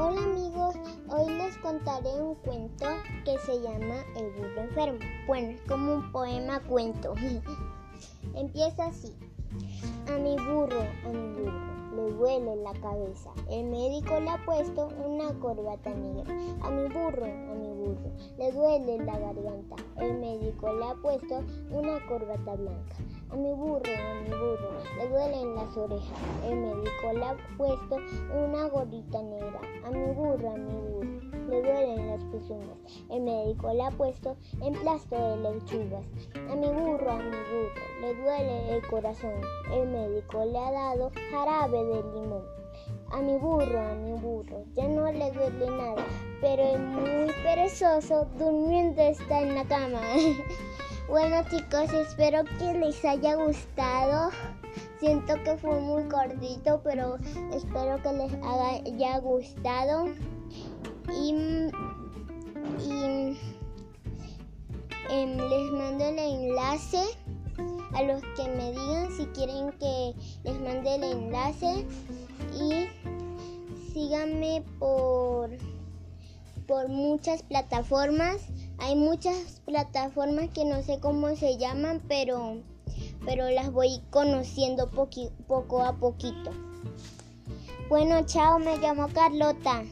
Hola amigos, hoy les contaré un cuento que se llama El burro enfermo. Bueno, es como un poema cuento. Empieza así. A mi burro, a mi burro, le duele la cabeza. El médico le ha puesto una corbata negra. A mi burro, a mi burro, le duele la garganta. El médico le ha puesto una corbata blanca. A mi burro, a mi burro, duelen las orejas. El médico le ha puesto una gorrita negra. A mi burro, a mi burro, le duelen las pezuñas. El médico le ha puesto emplasto de lechugas. A mi burro, a mi burro, le duele el corazón. El médico le ha dado jarabe de limón. A mi burro, a mi burro, ya no le duele nada, pero es muy perezoso, durmiendo está en la cama. bueno chicos, espero que les haya gustado. Siento que fue muy cortito, pero espero que les haya gustado. Y, em, les mando el enlace a los que me digan si quieren que les mande el enlace y síganme por por muchas plataformas. Hay muchas plataformas que no sé cómo se llaman, pero pero las voy conociendo poco a poquito. Bueno, chao, me llamo Carlota.